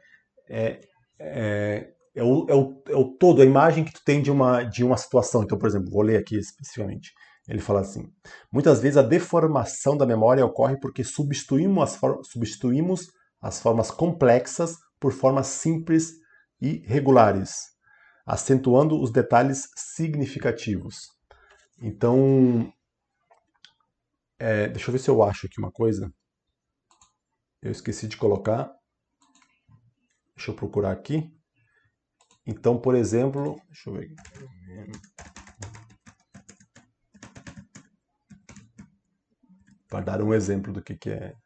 é, é, é, o, é, o, é o todo, a imagem que tu tem de uma, de uma situação. Então, por exemplo, vou ler aqui especificamente. Ele fala assim: muitas vezes a deformação da memória ocorre porque substituímos as, substituímos as formas complexas por formas simples e regulares, acentuando os detalhes significativos. Então, é, deixa eu ver se eu acho aqui uma coisa. Eu esqueci de colocar. Deixa eu procurar aqui. Então, por exemplo, deixa eu ver. Para dar um exemplo do que, que é.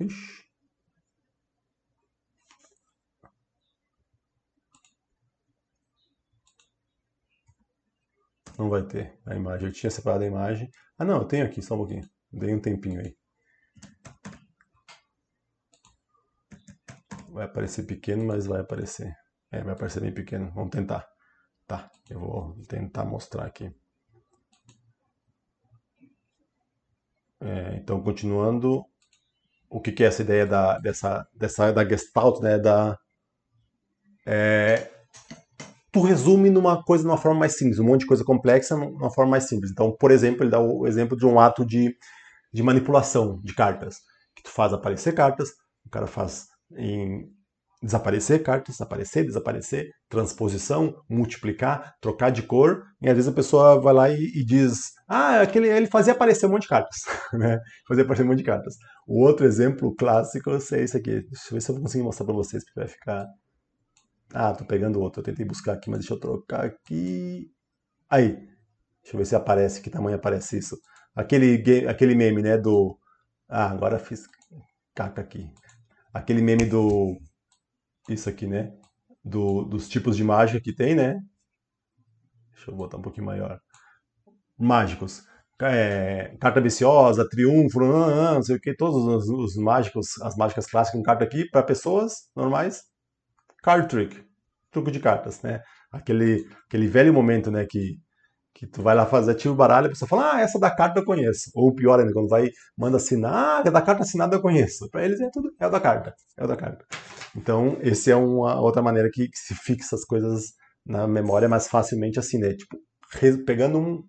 Ixi. Não vai ter a imagem. Eu tinha separado a imagem. Ah, não, eu tenho aqui, só um pouquinho. Dei um tempinho aí. Vai aparecer pequeno, mas vai aparecer. É, vai aparecer bem pequeno. Vamos tentar. Tá, eu vou tentar mostrar aqui. É, então, continuando, o que, que, é essa ideia da, dessa, dessa da Gestalt, né? Da, é, tu resume numa coisa de uma forma mais simples, um monte de coisa complexa numa forma mais simples. Então, por exemplo, ele dá o exemplo de um ato de, de manipulação de cartas, que tu faz aparecer cartas, o cara faz em desaparecer cartas, aparecer, desaparecer, transposição, multiplicar, trocar de cor, e às vezes a pessoa vai lá e, e diz, ah, aquele, ele fazia aparecer um monte de cartas, né? Fazia aparecer um monte de cartas. O outro exemplo clássico é esse aqui. Deixa eu ver se eu vou conseguir mostrar para vocês, porque vai ficar... Ah, tô pegando outro, eu tentei buscar aqui, mas deixa eu trocar aqui... Aí, deixa eu ver se aparece, que tamanho aparece isso. Aquele, aquele meme, né, do... Ah, agora fiz caca aqui aquele meme do. Isso aqui, né? Do, dos tipos de mágica que tem, né? Deixa eu botar um pouquinho maior. Mágicos. É, carta viciosa, triunfo, não sei o que, todos os, os, mágicos, as mágicas clássicas com carta aqui, para pessoas normais, card trick, truque de cartas, né? Aquele, aquele velho momento, né, que que tu vai lá fazer, tira o baralho, a pessoa fala, ah, essa da carta eu conheço. Ou pior ainda, quando vai, manda assinar, ah, da carta assinada eu conheço. Para eles é tudo, é o da carta, é o da carta. Então, esse é uma outra maneira que, que se fixa as coisas na memória mais facilmente assim, né? Tipo, pegando um,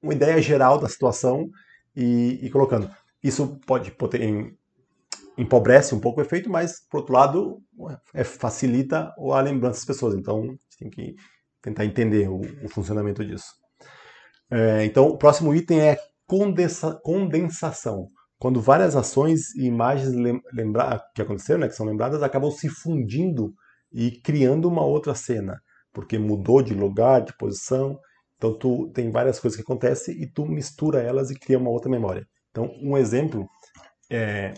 uma ideia geral da situação e, e colocando. Isso pode, pode em, empobrece um pouco o efeito, mas, por outro lado, é, facilita a lembrança das pessoas. Então, tem que tentar entender o, o funcionamento disso. É, então, o próximo item é condensa, condensação. Quando várias ações e imagens lembra, que aconteceram, né, que são lembradas, acabam se fundindo e criando uma outra cena, porque mudou de lugar, de posição. Então, tu tem várias coisas que acontecem e tu mistura elas e cria uma outra memória. Então, um exemplo é,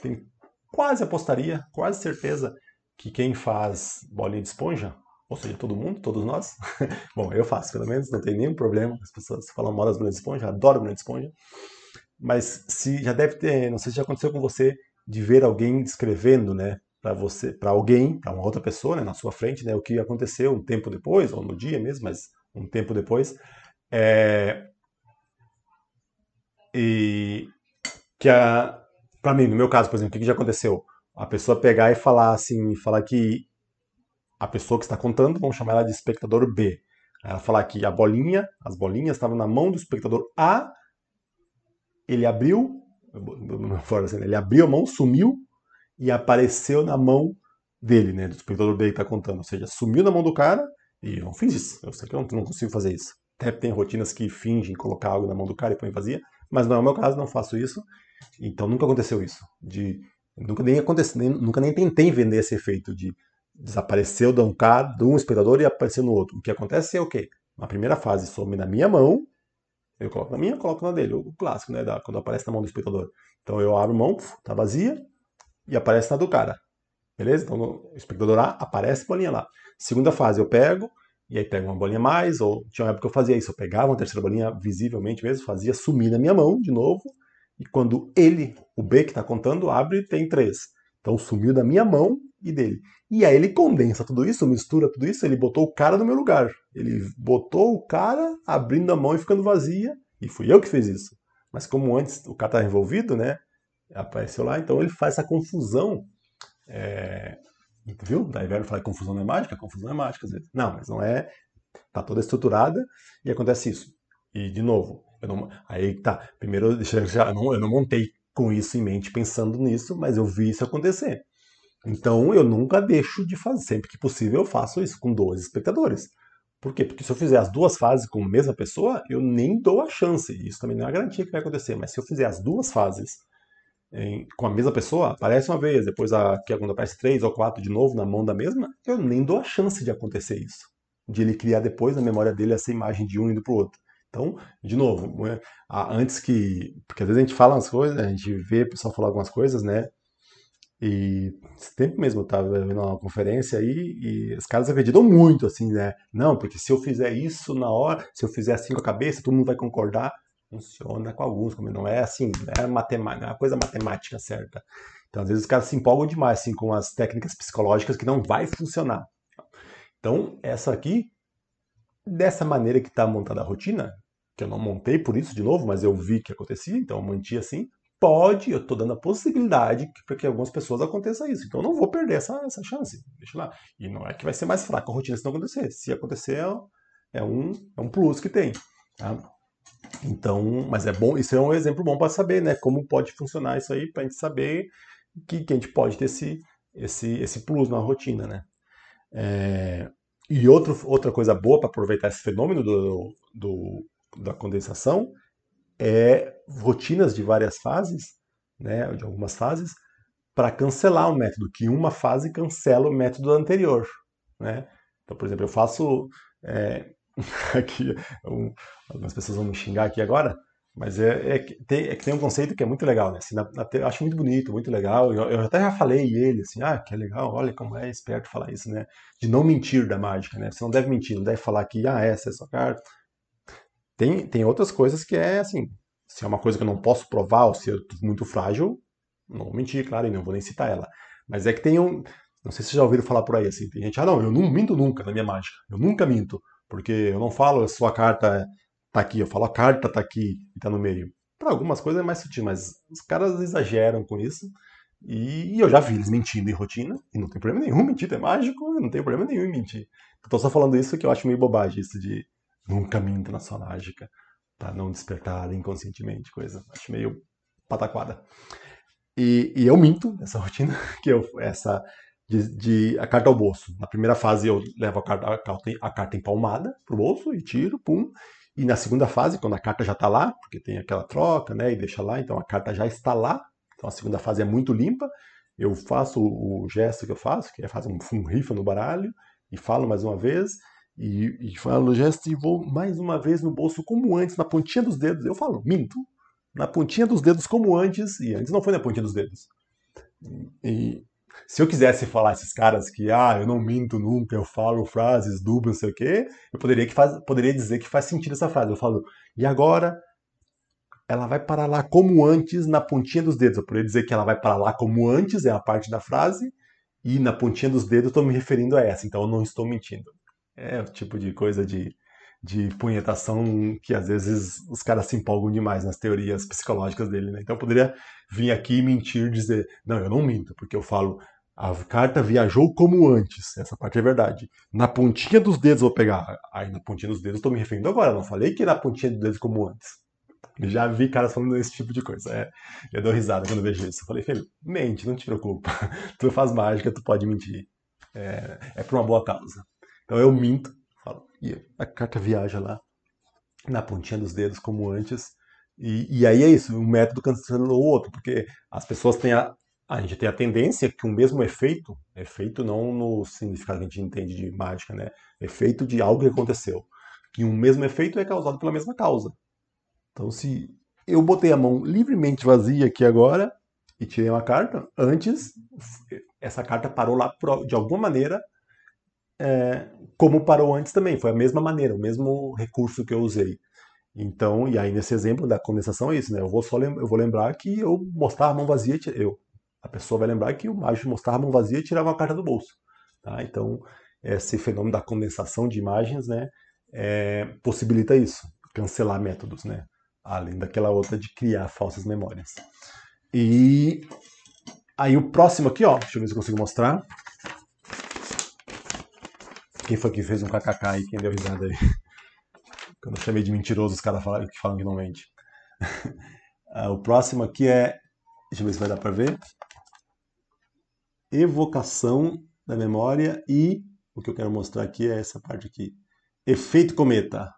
tem quase apostaria, quase certeza que quem faz bolinha de esponja ou seja, todo mundo, todos nós. Bom, eu faço, pelo menos, não tem nenhum problema. As pessoas falam mal das bolinhas de esponja, adoro bolinhas de esponja. Mas se já deve ter, não sei se já aconteceu com você, de ver alguém descrevendo, né, para você, para alguém, para uma outra pessoa, né, na sua frente, né, o que aconteceu um tempo depois, ou no dia mesmo, mas um tempo depois, é... e que a, para mim, no meu caso, por exemplo, o que já aconteceu? A pessoa pegar e falar assim, falar que a pessoa que está contando, vamos chamar ela de espectador B. Ela falar que a bolinha, as bolinhas estavam na mão do espectador A, ele abriu, assim, ele abriu a mão, sumiu e apareceu na mão dele, né, do espectador B que está contando. Ou seja, sumiu na mão do cara e eu não fiz isso. Eu sei que eu não, não consigo fazer isso. Até tem rotinas que fingem colocar algo na mão do cara e põe vazia, mas não é o meu caso, não faço isso. Então nunca aconteceu isso. De, nunca nem aconteceu, nem, nunca nem tentei vender esse efeito de desapareceu de um, cara, de um espectador e apareceu no outro. O que acontece é o quê? Na primeira fase, some na minha mão, eu coloco na minha, coloco na dele. O clássico, né? Da, quando aparece na mão do espectador. Então eu abro mão, tá vazia, e aparece na do cara. Beleza? Então o espectador A aparece bolinha lá. Segunda fase, eu pego, e aí pego uma bolinha mais, ou tinha uma época que eu fazia isso, eu pegava uma terceira bolinha visivelmente mesmo, fazia sumir na minha mão de novo, e quando ele, o B que está contando, abre, tem três. Então sumiu da minha mão e dele. E aí ele condensa tudo isso, mistura tudo isso, ele botou o cara no meu lugar. Ele botou o cara abrindo a mão e ficando vazia, e fui eu que fiz isso. Mas como antes o cara estava envolvido, né? Apareceu lá, então ele faz essa confusão. É... Viu? Daí velho fala confusão não é mágica, confusão é mágica às vezes. Não, mas não é Tá toda estruturada e acontece isso. E, de novo, não, aí tá. Primeiro, deixa eu, já, eu, não, eu não montei com isso em mente pensando nisso, mas eu vi isso acontecer. Então eu nunca deixo de fazer. Sempre que possível eu faço isso com dois espectadores. Por quê? Porque se eu fizer as duas fases com a mesma pessoa, eu nem dou a chance. Isso também não é a garantia que vai acontecer. Mas se eu fizer as duas fases em, com a mesma pessoa, aparece uma vez, depois a, que quando aparece três ou quatro de novo na mão da mesma, eu nem dou a chance de acontecer isso. De ele criar depois na memória dele essa imagem de um indo para o outro. Então, de novo, é, antes que. Porque às vezes a gente fala umas coisas, a gente vê o pessoal falar algumas coisas, né? E esse tempo mesmo eu estava vendo uma conferência aí e os caras acreditam muito, assim, né? Não, porque se eu fizer isso na hora, se eu fizer assim com a cabeça, todo mundo vai concordar. Funciona com alguns, como não é assim, é matemática, é uma coisa matemática certa. Então, às vezes os caras se empolgam demais, assim, com as técnicas psicológicas que não vai funcionar. Então, essa aqui, dessa maneira que está montada a rotina, que eu não montei por isso de novo, mas eu vi que acontecia, então eu manti assim. Pode, eu estou dando a possibilidade para que algumas pessoas aconteça isso. Então eu não vou perder essa, essa chance. Deixa lá. E não é que vai ser mais fraca a rotina se não acontecer. Se acontecer, é um, é um plus que tem. Tá? Então, mas é bom, isso é um exemplo bom para saber, né? Como pode funcionar isso aí, para a gente saber que, que a gente pode ter esse, esse, esse plus na rotina, né? É, e outro, outra coisa boa para aproveitar esse fenômeno do, do, da condensação é rotinas de várias fases, né, de algumas fases, para cancelar o método, que uma fase cancela o método anterior. Né? Então, por exemplo, eu faço. É, aqui, um, algumas pessoas vão me xingar aqui agora, mas é, é, que tem, é que tem um conceito que é muito legal, né? Assim, na, na, eu acho muito bonito, muito legal. Eu, eu, até já falei ele, assim, ah, que é legal, olha como é esperto falar isso, né? De não mentir da mágica, né? Você não deve mentir, não deve falar que, ah, essa é a sua carta, tem, tem outras coisas que é assim, se é uma coisa que eu não posso provar ou se é muito frágil, não vou mentir, claro, e não vou nem citar ela. Mas é que tem um. Não sei se vocês já ouviram falar por aí assim. Tem gente, ah, não, eu não minto nunca na minha mágica. Eu nunca minto. Porque eu não falo a sua carta tá aqui, eu falo a carta tá aqui e tá no meio. Para algumas coisas é mais sutil, mas os caras exageram com isso. E eu já vi eles mentindo em rotina, e não tem problema nenhum mentir, é mágico, não tem problema nenhum em mentir. Estou só falando isso que eu acho meio bobagem, isso de nunca minta na sua mágica, para não despertar inconscientemente, coisa. Acho meio pataquada. E, e eu minto nessa rotina, que eu, essa de, de, a carta ao bolso. Na primeira fase eu levo a carta, a carta, a carta empalmada pro bolso e tiro, pum. E na segunda fase, quando a carta já está lá, porque tem aquela troca, né, e deixa lá, então a carta já está lá. Então a segunda fase é muito limpa. Eu faço o gesto que eu faço, que é fazer um, um rifa no baralho, e falo mais uma vez, e, e falo gesto e vou mais uma vez no bolso como antes, na pontinha dos dedos. Eu falo, minto. Na pontinha dos dedos como antes, e antes não foi na pontinha dos dedos. E se eu quisesse falar esses caras que, ah, eu não minto nunca, eu falo frases duplas, não sei o quê, eu poderia, que faz, poderia dizer que faz sentido essa frase. Eu falo, e agora ela vai parar lá como antes na pontinha dos dedos. Eu poderia dizer que ela vai parar lá como antes, é a parte da frase, e na pontinha dos dedos eu estou me referindo a essa, então eu não estou mentindo. É o tipo de coisa de, de punhetação que às vezes os caras se empolgam demais nas teorias psicológicas dele, né? Então poderia vir aqui e mentir, dizer, não, eu não minto, porque eu falo, a carta viajou como antes, essa parte é verdade. Na pontinha dos dedos vou pegar, aí na pontinha dos dedos estou me referindo agora, não falei que na pontinha dos dedos como antes. Já vi caras falando esse tipo de coisa. É, eu dou risada quando vejo isso. Eu falei, filho, mente, não te preocupa. tu faz mágica, tu pode mentir. É, é por uma boa causa. Então eu minto, falo, e a carta viaja lá na pontinha dos dedos como antes. E, e aí é isso, um método cancelou o outro, porque as pessoas têm a, a gente tem a tendência que o mesmo efeito, efeito não no significado que a gente entende de mágica, né? Efeito de algo que aconteceu. Que um mesmo efeito é causado pela mesma causa. Então, se eu botei a mão livremente vazia aqui agora e tirei uma carta, antes essa carta parou lá de alguma maneira é, como parou antes também, foi a mesma maneira, o mesmo recurso que eu usei. Então, e aí nesse exemplo da condensação é isso, né? Eu vou só eu vou lembrar que eu mostrava a mão vazia, eu, a pessoa vai lembrar que o mágico mostrava a mão vazia tirava a carta do bolso, tá? Então, esse fenômeno da condensação de imagens, né, é, possibilita isso, cancelar métodos, né? Além daquela outra de criar falsas memórias. E aí o próximo aqui, ó, deixa eu ver se eu consigo mostrar. Quem foi que fez um kkk aí, quem deu risada aí. Quando eu chamei de mentiroso, os caras falam, que falam que não mente. Ah, o próximo aqui é. Deixa eu ver se vai dar para ver. Evocação da memória e o que eu quero mostrar aqui é essa parte aqui. Efeito cometa.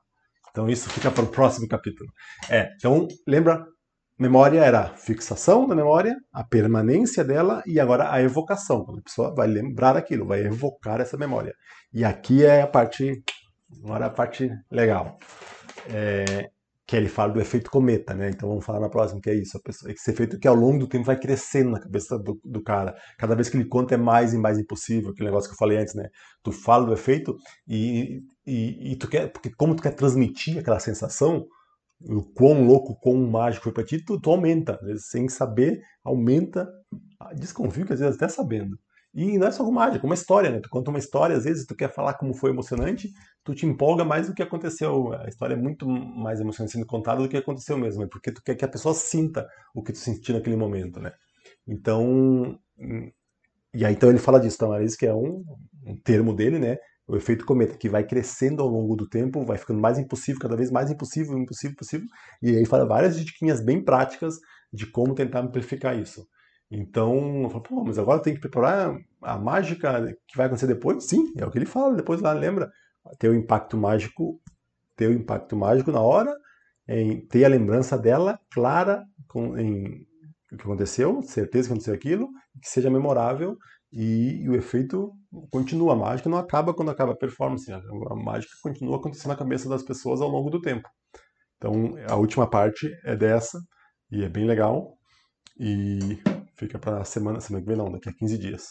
Então isso fica para o próximo capítulo. É, então lembra, memória era a fixação da memória, a permanência dela e agora a evocação. Quando a pessoa vai lembrar aquilo, vai evocar essa memória. E aqui é a parte, agora a parte legal. É, que ele fala do efeito cometa, né? Então vamos falar na próxima, que é isso. Pessoa, esse efeito que ao longo do tempo vai crescendo na cabeça do, do, cara. Cada vez que ele conta é mais e mais impossível, aquele negócio que eu falei antes, né? Tu fala do efeito e, e, e tu quer, porque como tu quer transmitir aquela sensação, o quão louco, o quão mágico foi pra ti, tu, tu aumenta. Sem saber, aumenta. Desconfio que às vezes até sabendo. E não é só com mágica, é uma história, né? Tu conta uma história, às vezes tu quer falar como foi emocionante, tu te empolga mais do que aconteceu. A história é muito mais emocionante sendo contada do que aconteceu mesmo, é porque tu quer que a pessoa sinta o que tu sentiu naquele momento, né? Então, e aí então ele fala disso, então é isso que é um, um termo dele, né? O efeito cometa, que vai crescendo ao longo do tempo, vai ficando mais impossível, cada vez mais impossível, impossível, impossível. E aí fala várias diquinhas bem práticas de como tentar amplificar isso. Então, eu falo, pô, mas agora tem que preparar a mágica que vai acontecer depois? Sim, é o que ele fala depois lá, lembra? Ter o impacto mágico, ter o impacto mágico na hora, ter a lembrança dela clara com, em o que aconteceu, certeza que aconteceu aquilo, que seja memorável e, e, o efeito continua. A mágica não acaba quando acaba a performance, a, a mágica continua acontecendo na cabeça das pessoas ao longo do tempo. Então, a última parte é dessa e é bem legal. E Fica para semana, semana que vem não, daqui a 15 dias.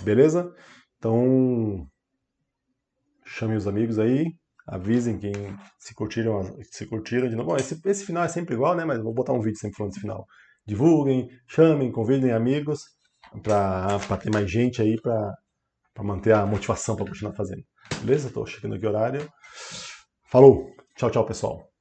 Beleza? Então, chamem os amigos aí, avisem quem se curtiram, se curtiram de novo. Bom, esse, esse final é sempre igual, né? Mas vou botar um vídeo sempre falando desse final. Divulguem, chamem, convidem amigos para ter mais gente aí para manter a motivação para continuar fazendo. Beleza? Estou chegando aqui o horário. Falou! Tchau, tchau, pessoal.